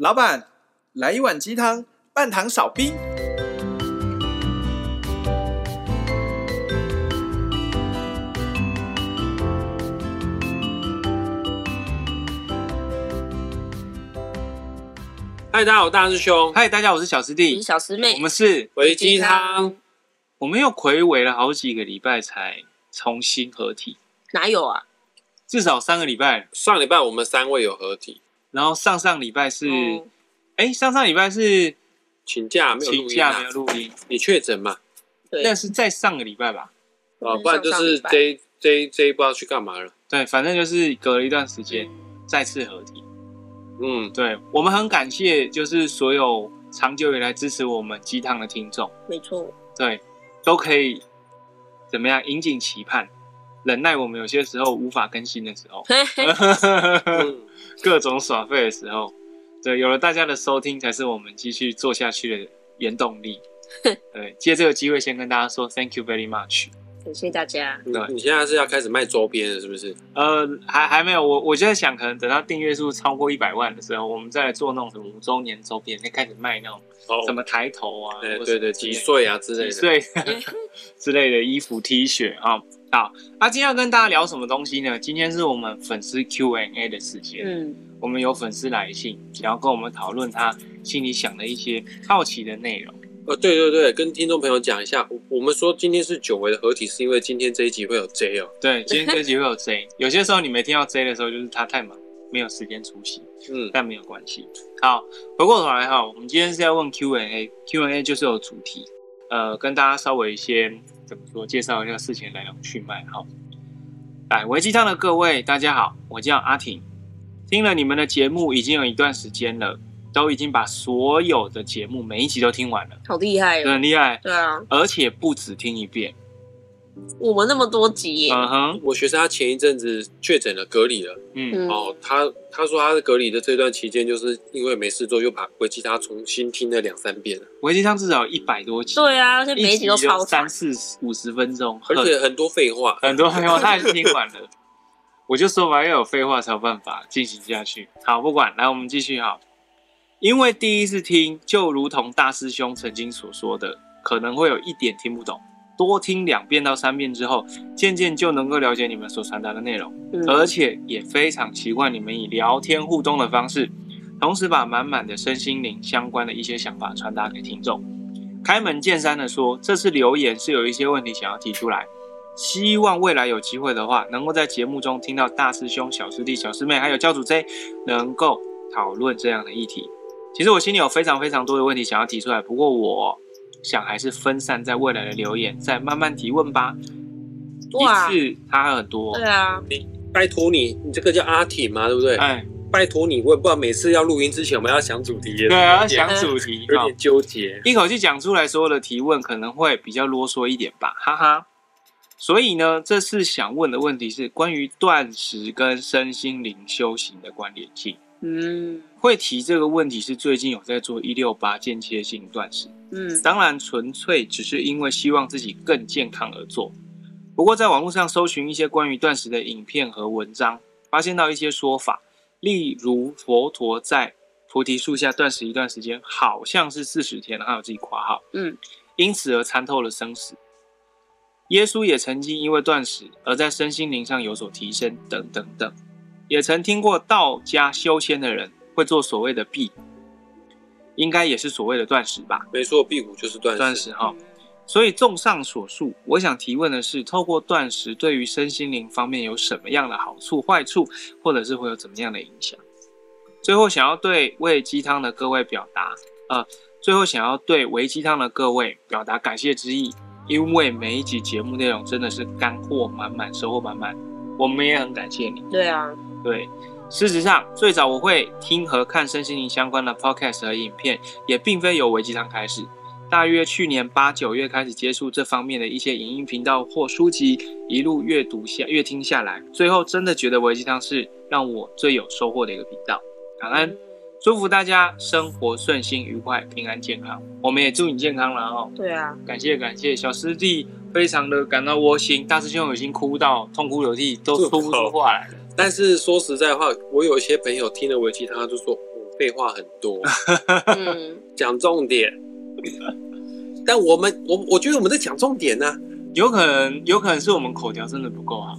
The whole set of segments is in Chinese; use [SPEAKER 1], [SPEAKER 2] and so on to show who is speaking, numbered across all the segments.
[SPEAKER 1] 老板，来一碗鸡汤，半糖少冰。
[SPEAKER 2] 嗨，大家好，我大师兄。
[SPEAKER 3] 嗨，大家好，我是小师弟，
[SPEAKER 4] 我是小师妹。
[SPEAKER 3] 我们是
[SPEAKER 2] 微鸡汤。
[SPEAKER 3] 我们又睽违了好几个礼拜才重新合体，
[SPEAKER 4] 哪有啊？
[SPEAKER 3] 至少三个礼拜。
[SPEAKER 2] 上礼拜我们三位有合体，
[SPEAKER 3] 然后上上礼拜是，哎、嗯，上上礼拜是
[SPEAKER 2] 请假没有录音，
[SPEAKER 3] 请假没有录音。
[SPEAKER 2] 你确诊嘛？
[SPEAKER 4] 对，
[SPEAKER 3] 那是在上个礼拜吧？
[SPEAKER 2] 哦，不然就是 J J J 不知道去干嘛了。
[SPEAKER 3] 对，反正就是隔了一段时间再次合体。
[SPEAKER 2] 嗯，
[SPEAKER 3] 对，我们很感谢，就是所有长久以来支持我们鸡汤的听众。
[SPEAKER 4] 没错，
[SPEAKER 3] 对，都可以怎么样？引颈期盼，忍耐我们有些时候无法更新的时候，各种耍废的时候，对，有了大家的收听，才是我们继续做下去的原动力。对，借这个机会先跟大家说，Thank you very much。
[SPEAKER 4] 感谢大家。
[SPEAKER 2] 对，你现在是要开始卖周边了，是不是？
[SPEAKER 3] 呃，还还没有，我我就在想，可能等到订阅数超过一百万的时候，我们再来做那种什么五周年周边，再开始卖那种什么抬头啊，
[SPEAKER 2] 对对对，几岁啊之类的，
[SPEAKER 3] 几岁 之类的衣服 T 恤啊。好，那今天要跟大家聊什么东西呢？今天是我们粉丝 Q&A 的时间。嗯，我们有粉丝来信，想要跟我们讨论他心里想的一些好奇的内容。
[SPEAKER 2] 呃，对对对，跟听众朋友讲一下，我们说今天是久违的合体，是因为今天这一集会有 J 哦。
[SPEAKER 3] 对，今天这一集会有 J。有些时候你没听到 J 的时候，就是他太忙，没有时间出席。嗯，但没有关系。好，回过头来哈，我们今天是要问 Q&A，Q&A 就是有主题，呃，跟大家稍微先怎么说，介绍一下事情来龙去脉。好，来，维鸡汤的各位大家好，我叫阿婷，听了你们的节目已经有一段时间了。都已经把所有的节目每一集都听完了，
[SPEAKER 4] 好厉害哦，
[SPEAKER 3] 很厉害。
[SPEAKER 4] 对啊，
[SPEAKER 3] 而且不止听一遍，
[SPEAKER 4] 我们那么多集耶。
[SPEAKER 3] 嗯哼，
[SPEAKER 2] 我学生他前一阵子确诊了，隔离了。嗯，哦，他他说他是隔离的这段期间，就是因为没事做，又把维基他重新听了两三遍了。
[SPEAKER 3] 维基他至少一百多集，
[SPEAKER 4] 对啊，而且每一集都超
[SPEAKER 3] 三四五十分钟，
[SPEAKER 2] 而且很多废话，
[SPEAKER 3] 很多废话，他还是听完了。我就说嘛，要有废话才有办法进行下去。好，不管，来，我们继续哈。因为第一次听，就如同大师兄曾经所说的，可能会有一点听不懂。多听两遍到三遍之后，渐渐就能够了解你们所传达的内容，嗯、而且也非常习惯你们以聊天互动的方式，同时把满满的身心灵相关的一些想法传达给听众。开门见山的说，这次留言是有一些问题想要提出来，希望未来有机会的话，能够在节目中听到大师兄、小师弟、小师妹还有教主 J 能够讨论这样的议题。其实我心里有非常非常多的问题想要提出来，不过我想还是分散在未来的留言，再慢慢提问吧。哇，一次他很多。
[SPEAKER 4] 对啊，
[SPEAKER 2] 你拜托你，你这个叫阿挺嘛，对不对？哎，拜托你问，不然每次要录音之前我们要想主题。
[SPEAKER 3] 对啊，要想主题，
[SPEAKER 2] 有点纠结。
[SPEAKER 3] 一口气讲出来所有的提问可能会比较啰嗦一点吧，哈哈。所以呢，这次想问的问题是关于断食跟身心灵修行的关联性。嗯，会提这个问题是最近有在做一六八间歇性断食。嗯，当然纯粹只是因为希望自己更健康而做。不过在网络上搜寻一些关于断食的影片和文章，发现到一些说法，例如佛陀在菩提树下断食一段时间，好像是四十天，还有自己括号。嗯，因此而参透了生死。耶稣也曾经因为断食而在身心灵上有所提升，等等等。也曾听过道家修仙的人会做所谓的辟谷，应该也是所谓的断食吧？
[SPEAKER 2] 没错，辟谷就是断食。
[SPEAKER 3] 断食哈。所以综上所述，我想提问的是：透过断食对于身心灵方面有什么样的好处、坏处，或者是会有怎么样的影响？最后想要对喂鸡汤的各位表达，呃，最后想要对喂鸡汤的各位表达感谢之意，因为每一集节目内容真的是干货满满，收获满满，我们也很感谢你。
[SPEAKER 4] 对啊。
[SPEAKER 3] 对，事实上，最早我会听和看身心灵相关的 podcast 和影片，也并非由维基汤开始。大约去年八九月开始接触这方面的一些影音频道或书籍，一路阅读下、阅听下来，最后真的觉得维基汤是让我最有收获的一个频道。感恩，祝福大家生活顺心、愉快、平安、健康。我们也祝你健康了哦。
[SPEAKER 4] 对啊，
[SPEAKER 3] 感谢感谢，小师弟非常的感到窝心，大师兄已经哭到痛哭流涕，都说不出话来了。
[SPEAKER 2] 但是说实在话，我有一些朋友听了我其，他就说我：“废话很多，
[SPEAKER 4] 嗯，
[SPEAKER 2] 讲重点。但我们我我觉得我们在讲重点呢、啊，
[SPEAKER 3] 有可能有可能是我们口条真的不够好。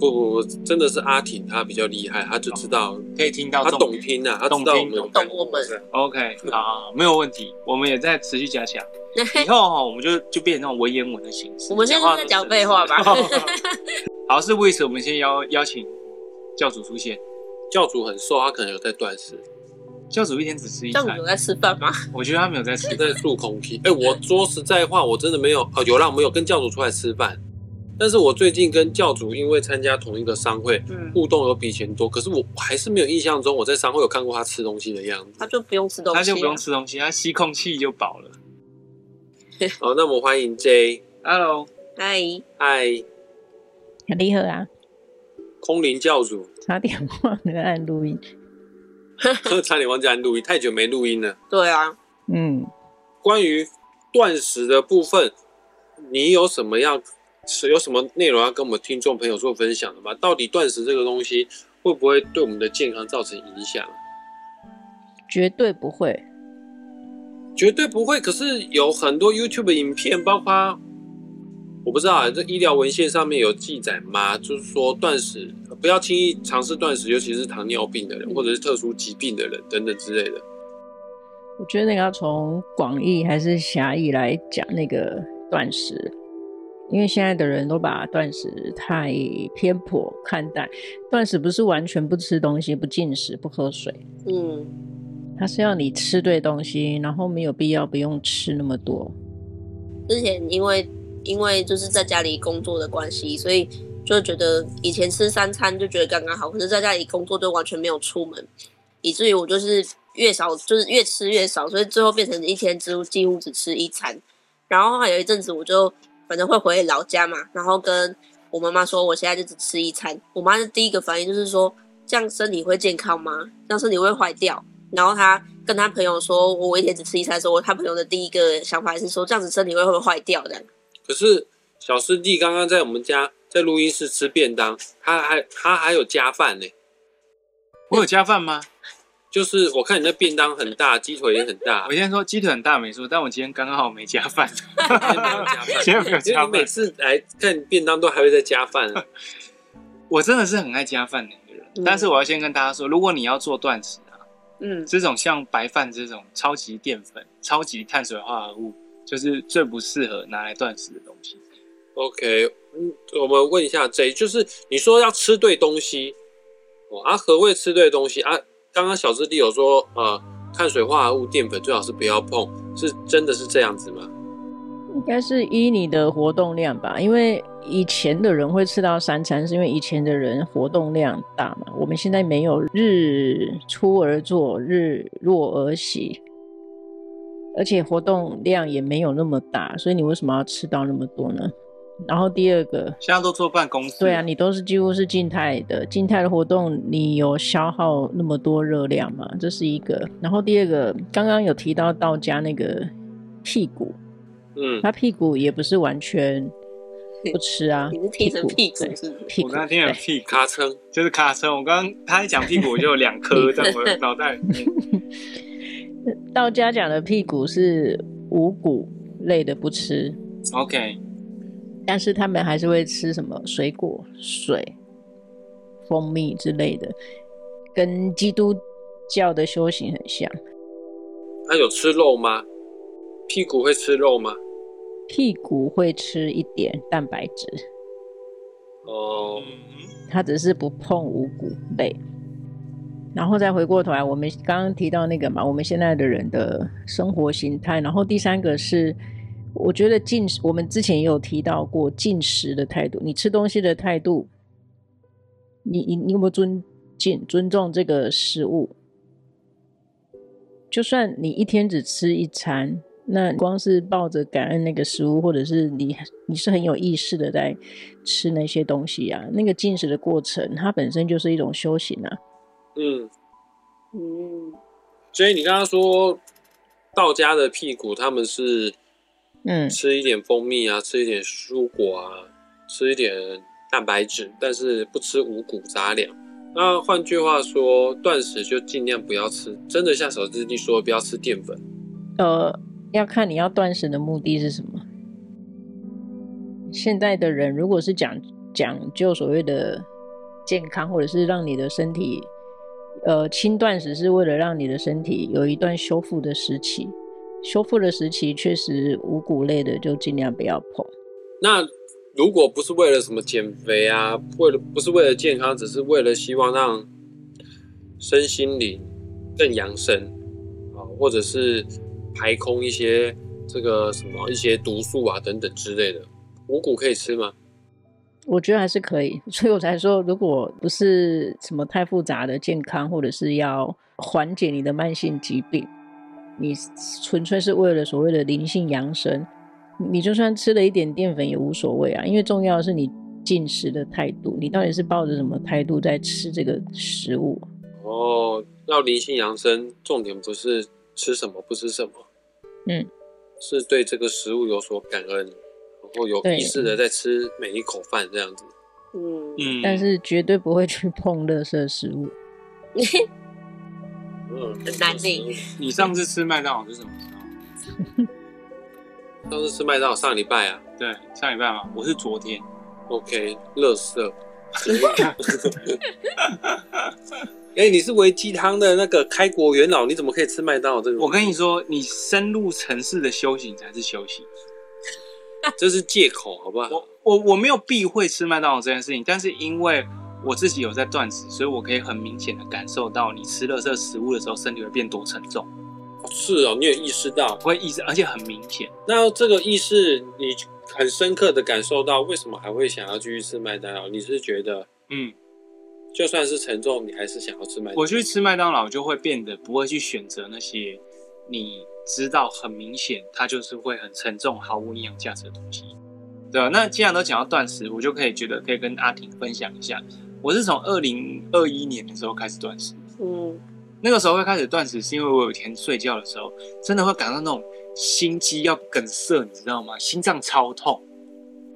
[SPEAKER 2] 不不不，真的是阿婷她比较厉害，她就知道
[SPEAKER 3] 可以听到，
[SPEAKER 2] 她懂听啊，她知道我们
[SPEAKER 4] 懂我们。
[SPEAKER 3] OK，好，没有问题，我们也在持续加强。以后哈，我们就就变成那种文言文的形式。
[SPEAKER 4] 我们现在是在讲废话吧？
[SPEAKER 3] 好，是为什么我们先邀邀请教主出现？
[SPEAKER 2] 教主很瘦，他可能有在断食。
[SPEAKER 3] 教主一天只吃一餐。
[SPEAKER 4] 教主有在吃饭吗？
[SPEAKER 3] 我觉得他没有在吃，
[SPEAKER 2] 在漱空气。哎，我说实在话，我真的没有哦，有啦，我们有跟教主出来吃饭。但是我最近跟教主因为参加同一个商会，嗯，互动有比以前多。可是我我还是没有印象中我在商会有看过他吃东西的样子。
[SPEAKER 4] 他就不用吃东西，
[SPEAKER 3] 他就不用吃东西，他吸空气就饱了。
[SPEAKER 2] 好，那我们欢迎 J。
[SPEAKER 3] Hello，
[SPEAKER 4] 嗨，
[SPEAKER 2] 嗨，
[SPEAKER 5] 你好啊。
[SPEAKER 2] 空灵教主，
[SPEAKER 5] 差点忘了按录音，
[SPEAKER 2] 差点忘记按录音，太久没录音了。
[SPEAKER 4] 对啊，
[SPEAKER 5] 嗯，
[SPEAKER 2] 关于断食的部分，你有什么样？是有什么内容要跟我们听众朋友做分享的吗？到底断食这个东西会不会对我们的健康造成影响？
[SPEAKER 5] 绝对不会，
[SPEAKER 2] 绝对不会。可是有很多 YouTube 的影片，包括我不知道啊，这医疗文献上面有记载吗？就是说断食不要轻易尝试断食，尤其是糖尿病的人或者是特殊疾病的人等等之类的。
[SPEAKER 5] 我觉得那个要从广义还是狭义来讲那个断食。因为现在的人都把断食太偏颇看待，断食不是完全不吃东西、不进食、不喝水，
[SPEAKER 4] 嗯，
[SPEAKER 5] 它是要你吃对东西，然后没有必要不用吃那么多。
[SPEAKER 4] 之前因为因为就是在家里工作的关系，所以就觉得以前吃三餐就觉得刚刚好，可是在家里工作就完全没有出门，以至于我就是越少就是越吃越少，所以最后变成一天只几乎只吃一餐，然后还有一阵子我就。反正会回老家嘛，然后跟我妈妈说，我现在就只吃一餐。我妈的第一个反应就是说，这样身体会健康吗？这样身体会坏掉。然后她跟她朋友说，我一天只吃一餐的时候，她朋友的第一个想法是说，这样子身体会会不会坏掉的？
[SPEAKER 2] 可是小师弟刚刚在我们家在录音室吃便当，他还他还有加饭呢。
[SPEAKER 3] 我有加饭吗？
[SPEAKER 2] 就是我看你那便当很大，鸡腿也很大。
[SPEAKER 3] 我先说鸡腿很大没错，但我今天刚刚好没加饭。
[SPEAKER 2] 今天没有加饭，每次来看便当都还会再加饭。
[SPEAKER 3] 我真的是很爱加饭的一个人，嗯，但是我要先跟大家说，如果你要做断食啊，嗯，这种像白饭这种超级淀粉、超级碳水化合物，就是最不适合拿来断食的东西。
[SPEAKER 2] OK，嗯，我们问一下 J，就是你说要吃对东西，哦啊，何谓吃对东西啊？刚刚小师弟有说，呃，碳水化合物、淀粉最好是不要碰，是真的是这样子吗？
[SPEAKER 5] 应该是依你的活动量吧，因为以前的人会吃到三餐，是因为以前的人活动量大嘛。我们现在没有日出而作，日落而息，而且活动量也没有那么大，所以你为什么要吃到那么多呢？然后第二个，
[SPEAKER 3] 现在都坐办公室，
[SPEAKER 5] 对啊，你都是几乎是静态的，静态的活动，你有消耗那么多热量吗？这是一个。然后第二个，刚刚有提到道家那个屁股，嗯，他屁股也不是完全不吃啊，
[SPEAKER 4] 你是听成屁股是？
[SPEAKER 3] 屁股，我刚刚听成屁股，
[SPEAKER 2] 咔称
[SPEAKER 3] 就是咔车。我刚刚他一讲屁股，我就有两颗在我 的脑袋里面。
[SPEAKER 5] 道家讲的屁股是五谷类的不吃
[SPEAKER 3] ，OK。
[SPEAKER 5] 但是他们还是会吃什么水果、水、蜂蜜之类的，跟基督教的修行很像。
[SPEAKER 2] 他有吃肉吗？屁股会吃肉吗？
[SPEAKER 5] 屁股会吃一点蛋白质。
[SPEAKER 2] 哦，
[SPEAKER 5] 他只是不碰五谷类。然后再回过头来，我们刚刚提到那个嘛，我们现在的人的生活形态。然后第三个是。我觉得进食，我们之前也有提到过进食的态度。你吃东西的态度，你你你有没有尊敬、尊重这个食物？就算你一天只吃一餐，那光是抱着感恩那个食物，或者是你你是很有意识的在吃那些东西啊，那个进食的过程，它本身就是一种修行啊。
[SPEAKER 2] 嗯嗯，所以你刚刚说道家的屁股，他们是。
[SPEAKER 5] 嗯，
[SPEAKER 2] 吃一点蜂蜜啊，吃一点蔬果啊，吃一点蛋白质，但是不吃五谷杂粮。那换句话说，断食就尽量不要吃，真的像小师弟说，不要吃淀粉。
[SPEAKER 5] 呃，要看你要断食的目的是什么。现在的人如果是讲讲究所谓的健康，或者是让你的身体，呃，轻断食是为了让你的身体有一段修复的时期。修复的时期确实五谷类的就尽量不要碰。
[SPEAKER 2] 那如果不是为了什么减肥啊，为了不是为了健康，只是为了希望让身心灵更养生啊，或者是排空一些这个什么一些毒素啊等等之类的，五谷可以吃吗？
[SPEAKER 5] 我觉得还是可以，所以我才说，如果不是什么太复杂的健康，或者是要缓解你的慢性疾病，你纯粹是为了所谓的灵性养生。你就算吃了一点淀粉也无所谓啊，因为重要的是你进食的态度，你到底是抱着什么态度在吃这个食物？
[SPEAKER 2] 哦，要灵性养生，重点不是吃什么不吃什么，
[SPEAKER 5] 嗯，
[SPEAKER 2] 是对这个食物有所感恩，然后有意识的在吃每一口饭这样子。
[SPEAKER 4] 嗯
[SPEAKER 3] 嗯，
[SPEAKER 5] 但是绝对不会去碰垃圾食物。
[SPEAKER 2] 嗯，
[SPEAKER 4] 很难定。
[SPEAKER 3] 你上次吃麦当劳是什么时候？
[SPEAKER 2] 上次吃麦当劳上礼拜啊，
[SPEAKER 3] 对，上礼拜嘛，我是昨天。
[SPEAKER 2] OK，乐色。哎、欸，你是维鸡汤的那个开国元老，你怎么可以吃麦当劳这个？
[SPEAKER 3] 我跟你说，你深入城市的修行才是修行，
[SPEAKER 2] 这是借口，好不好？
[SPEAKER 3] 我我我没有避讳吃麦当劳这件事情，但是因为我自己有在断食，所以我可以很明显的感受到，你吃垃圾食物的时候，身体会变多沉重。
[SPEAKER 2] 是哦，你有意识到，
[SPEAKER 3] 会意识，而且很明显。
[SPEAKER 2] 那这个意识，你很深刻的感受到，为什么还会想要继续吃麦当劳？你是觉得，
[SPEAKER 3] 嗯，
[SPEAKER 2] 就算是沉重，你还是想要吃麦当劳？
[SPEAKER 3] 我去吃麦当劳就会变得不会去选择那些你知道很明显它就是会很沉重、毫无营养价值的东西，对吧？那既然都讲到断食，我就可以觉得可以跟阿婷分享一下，我是从二零二一年的时候开始断食，
[SPEAKER 4] 嗯。
[SPEAKER 3] 那个时候会开始断食，是因为我有一天睡觉的时候，真的会感到那种心肌要梗塞，你知道吗？心脏超痛，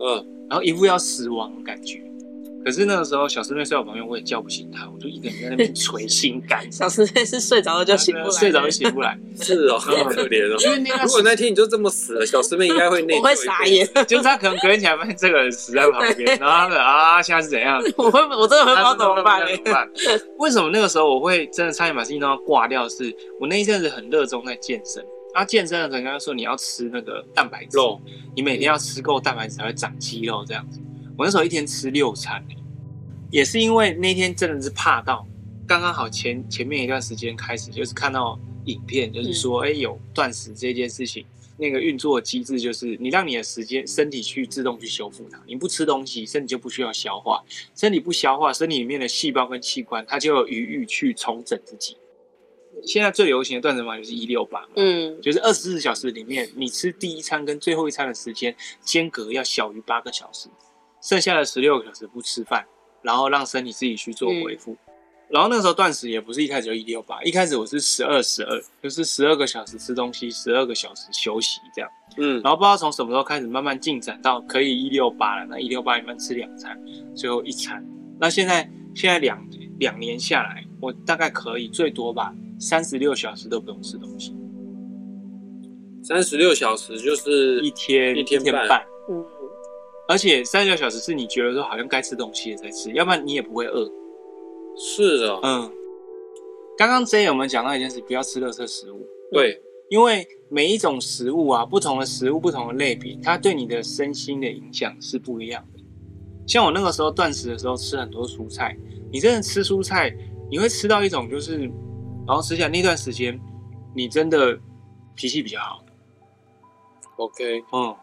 [SPEAKER 2] 嗯，
[SPEAKER 3] 然后一副要死亡的感觉。可是那个时候，小师妹睡我旁边，我也叫不醒她，我就一个人在那边 捶心肝。
[SPEAKER 4] 小师妹是睡着了就醒不来，
[SPEAKER 3] 睡着就醒不来，
[SPEAKER 2] 是哦，很可怜哦。
[SPEAKER 3] 因为那个
[SPEAKER 2] 如果那天你就这么死了，小师妹应该会内疚，
[SPEAKER 4] 我会傻眼，
[SPEAKER 3] 就是她可能隔天起来发现这个人死在旁边，然后他说啊，现在是怎样？
[SPEAKER 4] 我会，我真的会不知道怎么办
[SPEAKER 3] 怎么办？为什么那个时候我会真的差点把事情都要挂掉？是我那一阵子很热衷在健身，啊，健身的人家说你要吃那个蛋白质
[SPEAKER 2] 肉，
[SPEAKER 3] 你每天要吃够蛋白质才会长肌肉这样子。我那时候一天吃六餐。也是因为那天真的是怕到，刚刚好前前面一段时间开始，就是看到影片，就是说，哎、嗯欸，有断食这件事情，那个运作的机制就是，你让你的时间身体去自动去修复它，你不吃东西，身体就不需要消化，身体不消化，身体里面的细胞跟器官它就有余裕去重整自己。现在最流行的断食法就是一六八，嗯，就是二十四小时里面，你吃第一餐跟最后一餐的时间间隔要小于八个小时，剩下的十六个小时不吃饭。然后让身体自己去做恢复，嗯、然后那时候断食也不是一开始就一六八，一开始我是十二十二，就是十二个小时吃东西，十二个小时休息这样，嗯，然后不知道从什么时候开始慢慢进展到可以一六八了，那一六八里面吃两餐，最后一餐，那现在现在两两年下来，我大概可以最多吧，三十六小时都不用吃东西，
[SPEAKER 2] 三十六小时就是
[SPEAKER 3] 一天
[SPEAKER 2] 一天半。
[SPEAKER 3] 而且三十六小时是你觉得说好像该吃东西了再吃，要不然你也不会饿。
[SPEAKER 2] 是的，
[SPEAKER 3] 嗯。刚刚 J 我们讲到一件事，不要吃垃圾食物。
[SPEAKER 2] 对，
[SPEAKER 3] 因为每一种食物啊，不同的食物，不同的类别，它对你的身心的影响是不一样的。像我那个时候断食的时候，吃很多蔬菜，你真的吃蔬菜，你会吃到一种就是，然后吃下那段时间，你真的脾气比较好。
[SPEAKER 2] OK，
[SPEAKER 3] 嗯。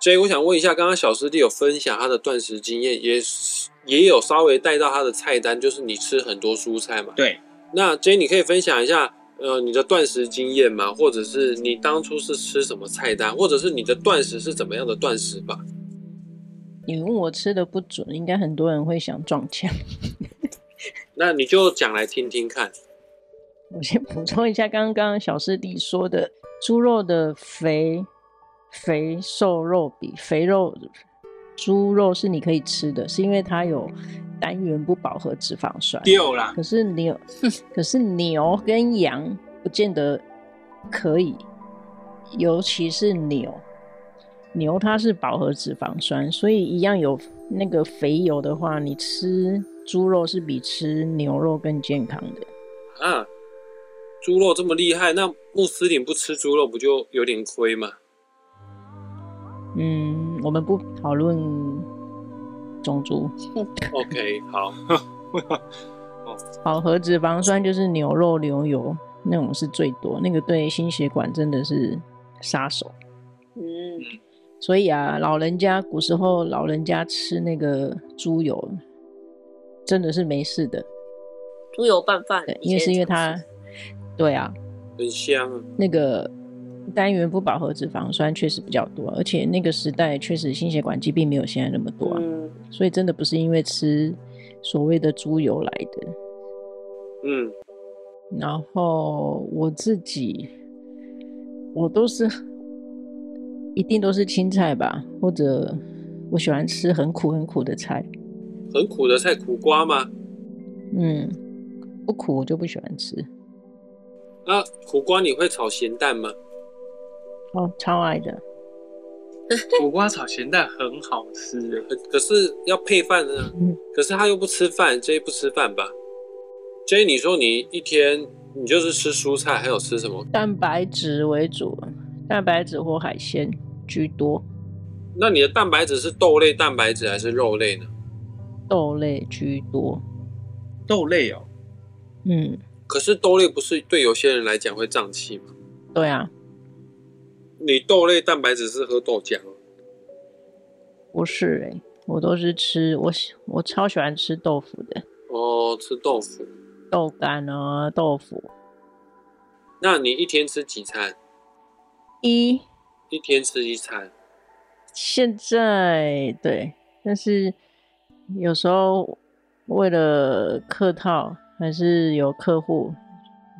[SPEAKER 2] 所以我想问一下，刚刚小师弟有分享他的断食经验，也也有稍微带到他的菜单，就是你吃很多蔬菜嘛。
[SPEAKER 3] 对。
[SPEAKER 2] 那 J，你可以分享一下，呃，你的断食经验吗？或者是你当初是吃什么菜单，或者是你的断食是怎么样的断食法？
[SPEAKER 5] 你问我吃的不准，应该很多人会想撞墙。
[SPEAKER 2] 那你就讲来听听看。
[SPEAKER 5] 我先补充一下，刚刚小师弟说的猪肉的肥。肥瘦肉比肥肉，猪肉是你可以吃的，是因为它有单元不饱和脂肪酸。
[SPEAKER 3] 丢啦，
[SPEAKER 5] 可是牛，可是牛跟羊不见得可以，尤其是牛，牛它是饱和脂肪酸，所以一样有那个肥油的话，你吃猪肉是比吃牛肉更健康的。
[SPEAKER 2] 啊，猪肉这么厉害，那穆斯林不吃猪肉不就有点亏吗？
[SPEAKER 5] 嗯，我们不讨论种族。
[SPEAKER 2] OK，好。
[SPEAKER 5] 好和脂肪酸就是牛肉、牛油那种是最多，那个对心血管真的是杀手。
[SPEAKER 4] 嗯，
[SPEAKER 5] 所以啊，老人家古时候老人家吃那个猪油，真的是没事的。
[SPEAKER 4] 猪油拌饭，
[SPEAKER 5] 对，因为是因为它，对啊，
[SPEAKER 2] 很香啊。
[SPEAKER 5] 那个单元不饱和脂肪酸确实比较多，而且那个时代确实心血管疾病没有现在那么多啊，
[SPEAKER 4] 嗯，
[SPEAKER 5] 所以真的不是因为吃所谓的猪油来的。
[SPEAKER 2] 嗯，
[SPEAKER 5] 然后我自己，我都是一定都是青菜吧，或者我喜欢吃很苦很苦的菜。
[SPEAKER 2] 很苦的菜，苦瓜吗？
[SPEAKER 5] 嗯，不苦我就不喜欢吃。
[SPEAKER 2] 那苦瓜你会炒咸蛋吗？
[SPEAKER 5] 哦，超爱的。
[SPEAKER 3] 苦瓜炒咸蛋很好吃，
[SPEAKER 2] 可可是要配饭呢。
[SPEAKER 5] 嗯
[SPEAKER 2] 可是他又不吃饭，J 不吃饭吧？J 你说你一天你就是吃蔬菜，还有吃什么？
[SPEAKER 5] 蛋白质为主，蛋白质或海鲜居多，
[SPEAKER 2] 那你的蛋白质是豆类蛋白质还是肉类呢？
[SPEAKER 5] 豆类居多。
[SPEAKER 3] 豆类哦。
[SPEAKER 5] 嗯，
[SPEAKER 2] 可是豆类不是对有些人来讲会胀气吗？
[SPEAKER 5] 对啊，
[SPEAKER 2] 你豆类蛋白质是喝豆浆哦，
[SPEAKER 5] 不是哎、我都是吃我喜我超喜欢吃豆腐的，
[SPEAKER 2] 哦，吃豆腐。
[SPEAKER 5] 豆干啊，豆腐
[SPEAKER 2] 那你一天吃几餐？
[SPEAKER 5] 一。
[SPEAKER 2] 一天吃一餐。
[SPEAKER 5] 现在对，但是有时候为了客套，还是有客户，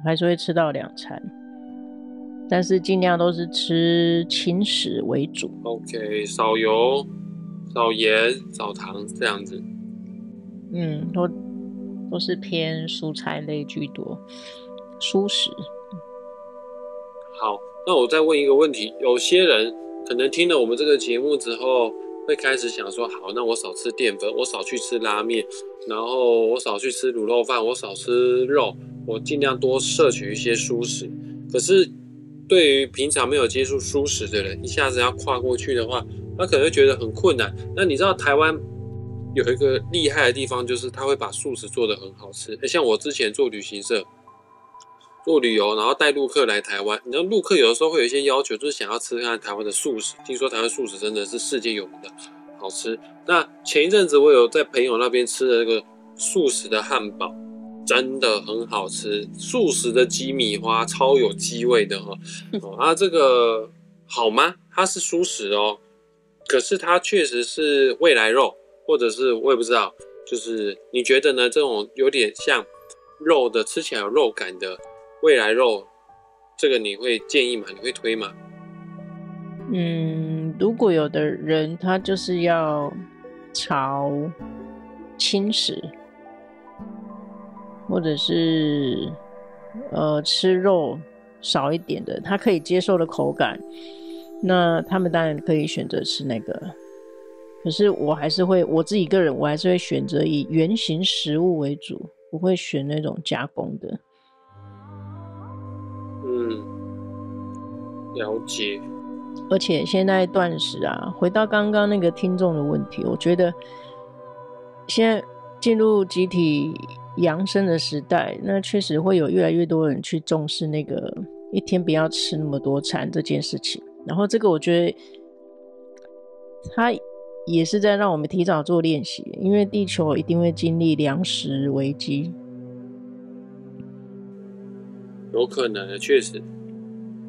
[SPEAKER 5] 还是会吃到两餐，但是尽量都是吃轻食为主。
[SPEAKER 2] OK，少油、少盐、少糖这样子。
[SPEAKER 5] 嗯，都都是偏蔬菜类居多，蔬食。
[SPEAKER 2] 好，那我再问一个问题：有些人可能听了我们这个节目之后，会开始想说，好，那我少吃淀粉，我少去吃拉面，然后我少去吃卤肉饭，我少吃肉，我尽量多摄取一些蔬食。可是，对于平常没有接触素食的人，一下子要跨过去的话，他可能会觉得很困难。那你知道台湾有一个厉害的地方，就是他会把素食做得很好吃。像我之前做旅行社。做旅游，然后带陆客来台湾。你知道陆客有的时候会有一些要求，就是想要吃看台湾的素食。听说台湾素食真的是世界有名的好吃。那前一阵子我有在朋友那边吃的那个素食的汉堡，真的很好吃。素食的鸡米花超有鸡味的哈。哦，啊，这个好吗？它是素食哦，可是它确实是未来肉，或者是我也不知道。就是你觉得呢？这种有点像肉的，吃起来有肉感的。未来肉，这个你会建议吗？你会推吗？
[SPEAKER 5] 嗯，如果有的人他就是要朝轻食，或者是呃吃肉少一点的，他可以接受的口感，那他们当然可以选择吃那个。可是我还是会，我自己个人我还是会选择以原形食物为主，不会选那种加工的。
[SPEAKER 2] 嗯，了解。
[SPEAKER 5] 而且现在断食啊，回到刚刚那个听众的问题，我觉得现在进入集体养生的时代，那确实会有越来越多人去重视那个一天不要吃那么多餐这件事情。然后这个我觉得，它也是在让我们提早做练习，因为地球一定会经历粮食危机。
[SPEAKER 2] 有可能的，确实。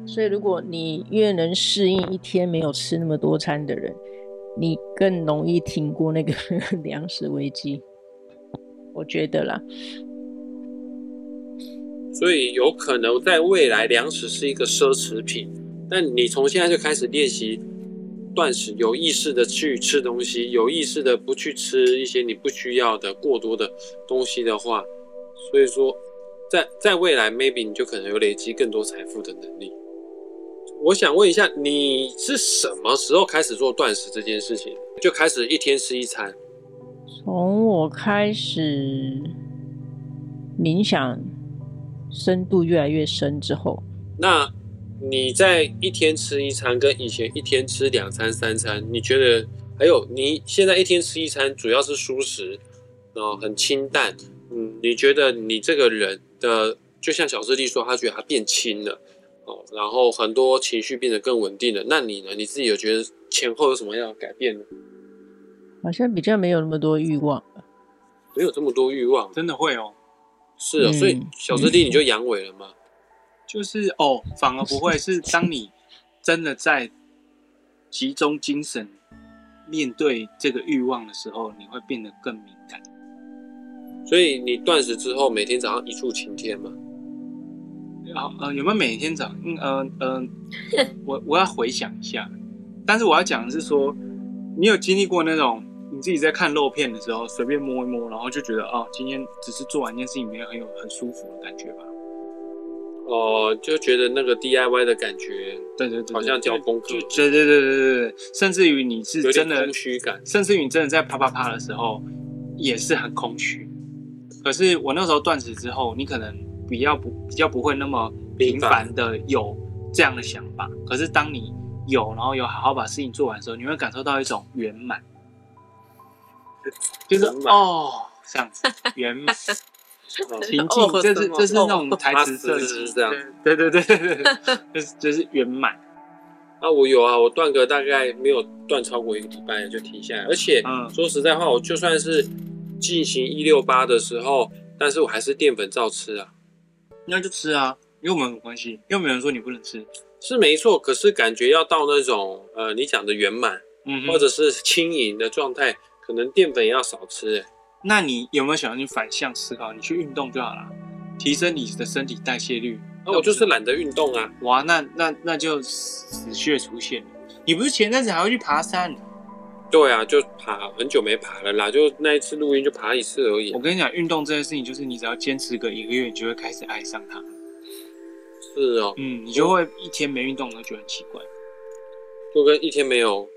[SPEAKER 5] 所以，如果你越能适应一天没有吃那么多餐的人，你更容易挺过那个 粮食危机。我觉得啦。
[SPEAKER 2] 所以，有可能在未来，粮食是一个奢侈品。但你从现在就开始练习断食，有意识的去吃东西，有意识的不去吃一些你不需要的过多的东西的话，所以说在在未来，maybe 你就可能有累积更多财富的能力。我想问一下，你是什么时候开始做断食这件事情？就开始一天吃一餐？
[SPEAKER 5] 从我开始冥想深度越来越深之后，
[SPEAKER 2] 那你在一天吃一餐跟以前一天吃两餐三餐，你觉得还有你现在一天吃一餐主要是舒食，然后很清淡，嗯，你觉得你这个人的就像小师弟说，他觉得他变轻了哦，然后很多情绪变得更稳定了，那你呢？你自己有觉得前后有什么样的改变呢？
[SPEAKER 5] 好像比较没有那么多欲望，
[SPEAKER 2] 没有这么多欲望，
[SPEAKER 3] 真的会哦。
[SPEAKER 2] 是啊、哦，所以小师弟你就阳痿了吗？嗯、
[SPEAKER 3] 就是哦，反而不会。是当你真的在集中精神面对这个欲望的时候，你会变得更敏感。
[SPEAKER 2] 所以你断食之后，每天早上一柱擎天吗？
[SPEAKER 3] 好，呃，有没有每天早？嗯嗯嗯，我我要回想一下。但是我要讲的是说，你有经历过那种？你自己在看肉片的时候，随便摸一摸，然后就觉得哦，今天只是做完一件事情，没有很有很舒服的感觉吧？
[SPEAKER 2] 哦，就觉得那个 DIY 的感觉，
[SPEAKER 3] 对对对，
[SPEAKER 2] 好像交功课，
[SPEAKER 3] 对对对对对对，甚至于你是真的
[SPEAKER 2] 空虚感，
[SPEAKER 3] 甚至于你真的在啪啪啪的时候，也是很空虚。可是我那时候断食之后，你可能比较不比较不会那么频繁的有这样的想法。可是当你有，然后有好好把事情做完的时候，你会感受到一种圆满。就是哦，这样子圆满平静，这是这是那种台词设计是这样，对对对对对，就是就是圆满。
[SPEAKER 2] 啊，我有啊，我断个大概没有断超过一个礼拜就停下来，而且说实在话，我就算是进行一六八的时候，但是我还是淀粉照吃啊。
[SPEAKER 3] 那就吃啊，又没有关系，又没有人说你不能吃，
[SPEAKER 2] 是没错。可是感觉要到那种呃，你讲的圆满，嗯，或者是轻盈的状态。可能淀粉也要少吃诶。
[SPEAKER 3] 那你有没有想要你反向思考？你去运动就好了，提升你的身体代谢率。
[SPEAKER 2] 那我就是懒得运动啊！
[SPEAKER 3] 哇，那那那就死穴出现了。你不是前阵子还会去爬山？
[SPEAKER 2] 对啊，就爬很久没爬了啦，就那一次录音就爬一次而已。
[SPEAKER 3] 我跟你讲，运动这件事情，就是你只要坚持个一个月，你就会开始爱上它。
[SPEAKER 2] 是哦，
[SPEAKER 3] 嗯，你就会一天没运动，那就很奇怪，
[SPEAKER 2] 就跟一天没有。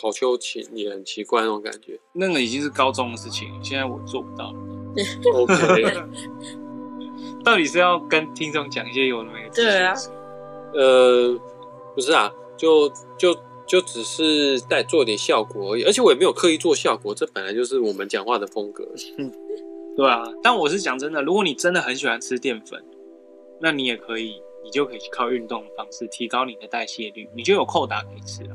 [SPEAKER 2] 考秋勤也很奇怪那种感觉，
[SPEAKER 3] 那个已经是高中的事情，现在我做不到了。
[SPEAKER 2] OK，
[SPEAKER 3] 到底是要跟听众讲一些有的没的？
[SPEAKER 4] 对啊，
[SPEAKER 2] 呃，不是啊，就就就只是在做点效果而已，而且我也没有刻意做效果，这本来就是我们讲话的风格。
[SPEAKER 3] 对啊，但我是讲真的，如果你真的很喜欢吃淀粉，那你也可以，你就可以靠运动的方式提高你的代谢率，你就有扣打可以吃啊。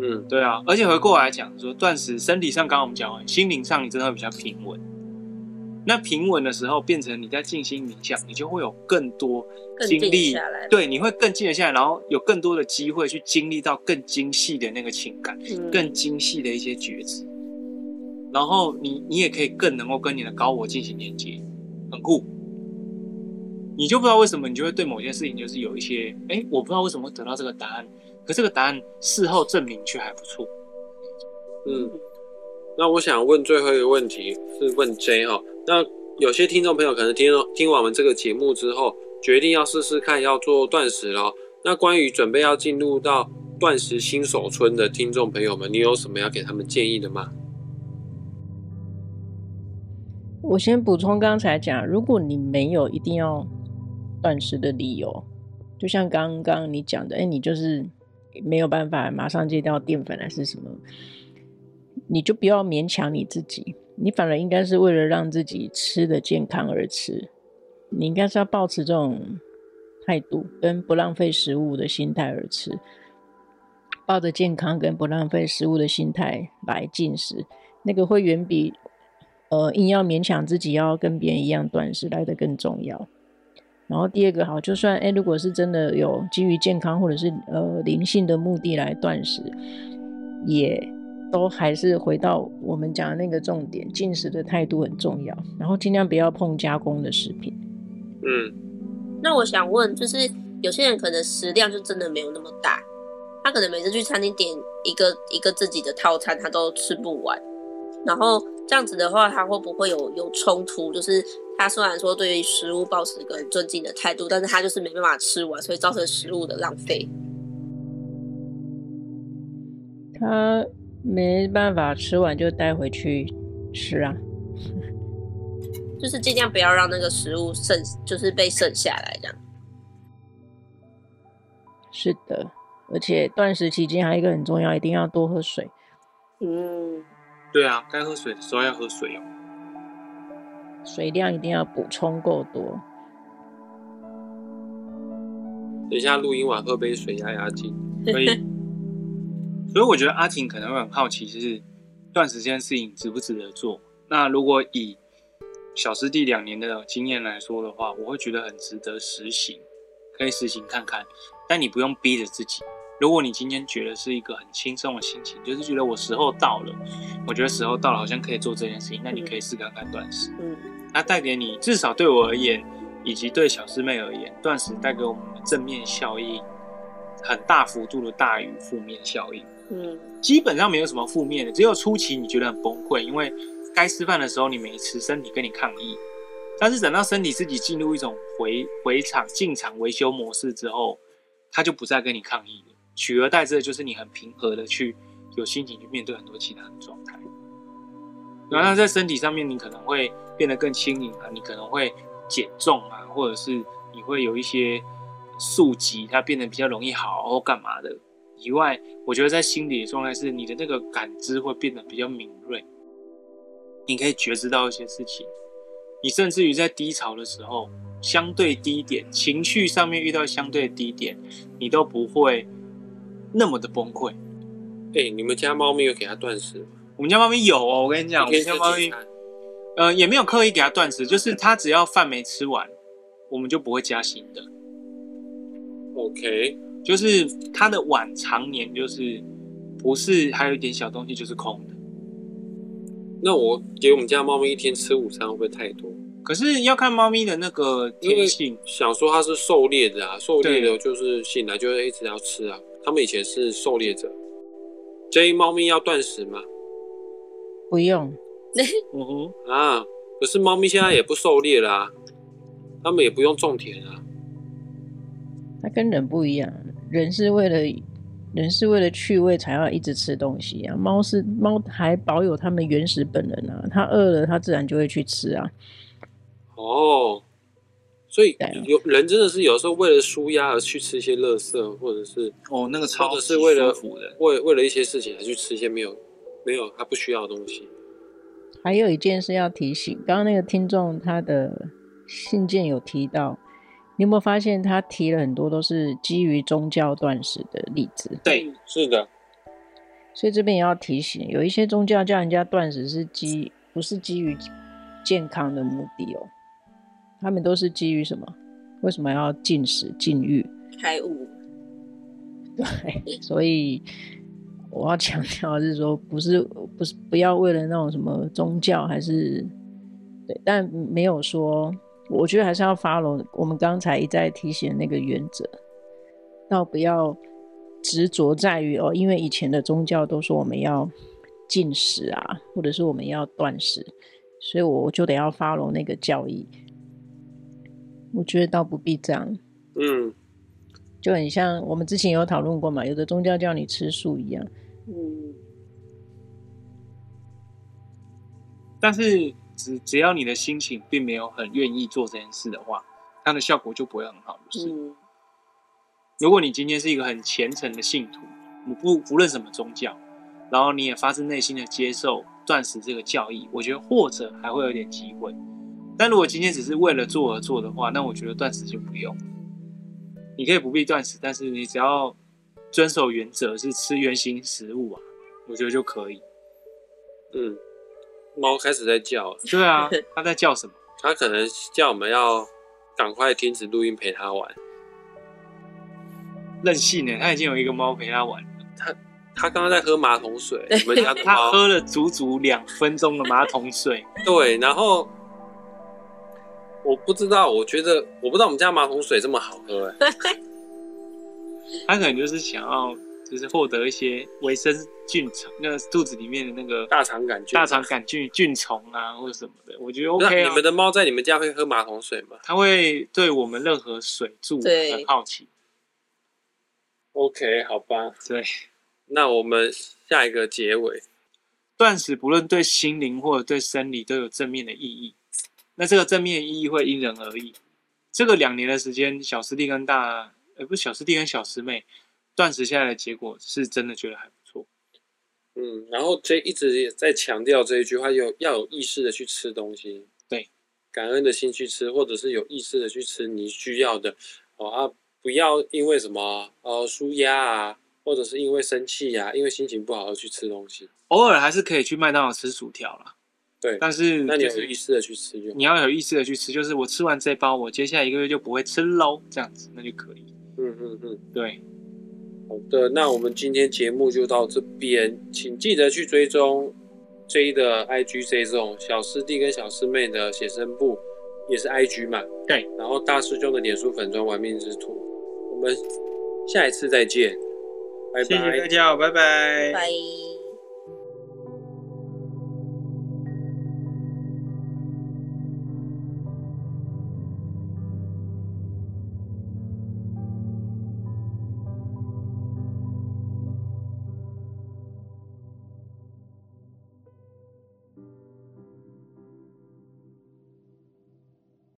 [SPEAKER 3] 嗯，对啊，而且回过来讲说断食，身体上刚刚我们讲完，心灵上你真的会比较平稳。那平稳的时候，变成你在静心冥想，你就会有更多精力，对，你会更静得下来，然后有更多的机会去经历到更精细的那个情感，嗯、更精细的一些觉知。然后你你也可以更能够跟你的高我进行连接，很酷。你就不知道为什么，你就会对某件事情就是有一些，哎，我不知道为什么会得到这个答案。可这个答案事后证明却还不错。
[SPEAKER 2] 嗯，那我想问最后一个问题是问 J 哈，那有些听众朋友可能听听完我们这个节目之后，决定要试试看要做断食了。那关于准备要进入到断食新手村的听众朋友们，你有什么要给他们建议的吗？
[SPEAKER 5] 我先补充刚才讲，如果你没有一定要断食的理由，就像刚刚你讲的，哎，你就是。没有办法马上戒掉淀粉还是什么，你就不要勉强你自己，你反而应该是为了让自己吃的健康而吃，你应该是要保持这种态度跟不浪费食物的心态而吃，抱着健康跟不浪费食物的心态来进食，那个会远比呃硬要勉强自己要跟别人一样断食来得更重要。然后第二个好，就算哎，如果是真的有基于健康或者是呃灵性的目的来断食，也都还是回到我们讲的那个重点，进食的态度很重要。然后尽量不要碰加工的食品。
[SPEAKER 2] 嗯，
[SPEAKER 4] 那我想问，就是有些人可能食量就真的没有那么大，他可能每次去餐厅点一个一个自己的套餐，他都吃不完。然后这样子的话，他会不会有有冲突？就是他虽然说对于食物保持一个很尊敬的态度，但是他就是没办法吃完，所以造成食物的浪费。
[SPEAKER 5] 他没办法吃完就带回去吃啊，
[SPEAKER 4] 就是尽量不要让那个食物剩，就是被剩下来这样。
[SPEAKER 5] 是的，而且断食期间还有一个很重要，一定要多喝水。
[SPEAKER 4] 嗯，
[SPEAKER 3] 对啊，该喝水的时候要喝水哦，
[SPEAKER 5] 水量一定要补充够多。
[SPEAKER 2] 等一下录音完喝杯水压压惊，
[SPEAKER 3] 所以。所以我觉得阿婷可能会很好奇，就是断食这件事情值不值得做？那如果以小师弟两年的经验来说的话，我会觉得很值得实行，可以实行看看。但你不用逼着自己。如果你今天觉得是一个很轻松的心情，就是觉得我时候到了，我觉得时候到了，好像可以做这件事情，那你可以试看看断食。
[SPEAKER 4] 嗯，
[SPEAKER 3] 那带给你，至少对我而言，以及对小师妹而言，断食带给我们的正面效应，很大幅度的大于负面效应。
[SPEAKER 4] 嗯，
[SPEAKER 3] 基本上没有什么负面的，只有初期你觉得很崩溃，因为该吃饭的时候你没吃，身体跟你抗议。但是等到身体自己进入一种回回厂进厂维修模式之后，它就不再跟你抗议了，取而代之的就是你很平和的去有心情去面对很多其他的状态。然后在身体上面，你可能会变得更轻盈啊，你可能会减重啊，或者是你会有一些宿疾，它变得比较容易好或干嘛的。以外，我觉得在心理的状态是，你的那个感知会变得比较敏锐，你可以觉知到一些事情，你甚至于在低潮的时候，相对低点，情绪上面遇到相对低点，你都不会那么的崩溃。
[SPEAKER 2] 哎、欸，你们家猫咪有给它断食吗？
[SPEAKER 3] 我们家猫咪有哦，我跟你讲，我们家猫咪，呃，也没有刻意给它断食，就是它只要饭没吃完，我们就不会加新的。
[SPEAKER 2] OK。
[SPEAKER 3] 就是它的碗常年就是不是还有一点小东西就是空的。
[SPEAKER 2] 那我给我们家猫咪一天吃午餐会不会太多？
[SPEAKER 3] 可是要看猫咪的那个天性。
[SPEAKER 2] 想说它是狩猎的啊，狩猎的就是醒来就会一直要吃啊。他们以前是狩猎者。建议猫咪要断食吗？
[SPEAKER 5] 不用。
[SPEAKER 3] 嗯哼
[SPEAKER 2] 啊，可是猫咪现在也不狩猎啦，他们也不用种田啊。
[SPEAKER 5] 它跟人不一样。人是为了人是为了趣味才要一直吃东西啊，猫是猫还保有它们原始本能啊，它饿了它自然就会去吃啊。
[SPEAKER 2] 哦，所以有人真的是有时候为了舒压而去吃一些垃圾，或者是
[SPEAKER 3] 哦那个超
[SPEAKER 2] 或者是为了为为了一些事情而去吃一些没有没有他不需要的东西。
[SPEAKER 5] 还有一件事要提醒，刚刚那个听众他的信件有提到。你有没有发现他提了很多都是基于宗教断食的例子？
[SPEAKER 2] 对，是的。
[SPEAKER 5] 所以这边也要提醒，有一些宗教叫人家断食是基不是基于健康的目的哦，他们都是基于什么？为什么要禁食禁欲？
[SPEAKER 4] 开悟。
[SPEAKER 5] 对，所以我要强调的是说，不是不是不要为了那种什么宗教还是对，但没有说。我觉得还是要 follow 我们刚才一再提醒的那个原则，倒不要执着在于哦，因为以前的宗教都说我们要禁食啊，或者是我们要断食，所以我就得要 follow 那个教义。我觉得倒不必这样，
[SPEAKER 2] 嗯，
[SPEAKER 5] 就很像我们之前有讨论过嘛，有的宗教叫你吃素一样，
[SPEAKER 4] 嗯，
[SPEAKER 3] 但是。只只要你的心情并没有很愿意做这件事的话，它的效果就不会很好。就是，
[SPEAKER 4] 嗯、
[SPEAKER 3] 如果你今天是一个很虔诚的信徒，你不不无论什么宗教，然后你也发自内心的接受断食这个教义，我觉得或者还会有点机会。但如果今天只是为了做而做的话，那我觉得断食就不用。你可以不必断食，但是你只要遵守原则，是吃原型食物啊，我觉得就可以。
[SPEAKER 2] 嗯。猫开始在叫，
[SPEAKER 3] 对啊，它在叫什么？
[SPEAKER 2] 它可能叫我们要赶快停止录音陪它玩。
[SPEAKER 3] 任性呢，它已经有一个猫陪它玩了。
[SPEAKER 2] 它它刚刚在喝马桶水，你们家的猫
[SPEAKER 3] 它喝了足足两分钟的马桶水。
[SPEAKER 2] 对，然后我不知道，我觉得我不知道我们家马桶水这么好喝哎。
[SPEAKER 3] 他可能就是想要就是获得一些维生菌虫，那个肚子里面的那个
[SPEAKER 2] 大肠杆菌、
[SPEAKER 3] 大肠杆菌菌虫啊，或者什么的，我觉得 OK 啊。
[SPEAKER 2] 你们的猫在你们家会喝马桶水吗？
[SPEAKER 3] 它会对我们任何水柱很好奇。
[SPEAKER 2] OK，好吧。
[SPEAKER 3] 对，
[SPEAKER 2] 那我们下一个结尾，
[SPEAKER 3] 断食不论对心灵或者对生理都有正面的意义。那这个正面意义会因人而异。这个两年的时间，小师弟跟大，呃，不是小师弟跟小师妹断食下来的结果是真的觉得还不错。
[SPEAKER 2] 嗯，然后这一直也在强调这一句话，有要有意识的去吃东西，
[SPEAKER 3] 对，
[SPEAKER 2] 感恩的心去吃，或者是有意识的去吃你需要的哦啊。不要因为什么呃纾压啊，或者是因为生气呀、啊，因为心情不好而去吃东西。
[SPEAKER 3] 偶尔还是可以去麦当劳吃薯条啦。
[SPEAKER 2] 对，
[SPEAKER 3] 但是
[SPEAKER 2] 那你有意识的去吃就，
[SPEAKER 3] 你要有意识的去吃，就是我吃完这包，我接下来一个月就不会吃喽，这样子那就可以。
[SPEAKER 2] 嗯嗯嗯，
[SPEAKER 3] 对。
[SPEAKER 2] 好的，那我们今天节目就到这边，请记得去追踪 J 的 IG J 这种小师弟跟小师妹的写生部，也是 IG 嘛。
[SPEAKER 3] 对，
[SPEAKER 2] 然后大师兄的脸书粉砖玩命之徒。我们下一次再见，拜拜，
[SPEAKER 3] 谢谢大家，拜拜，
[SPEAKER 4] 拜。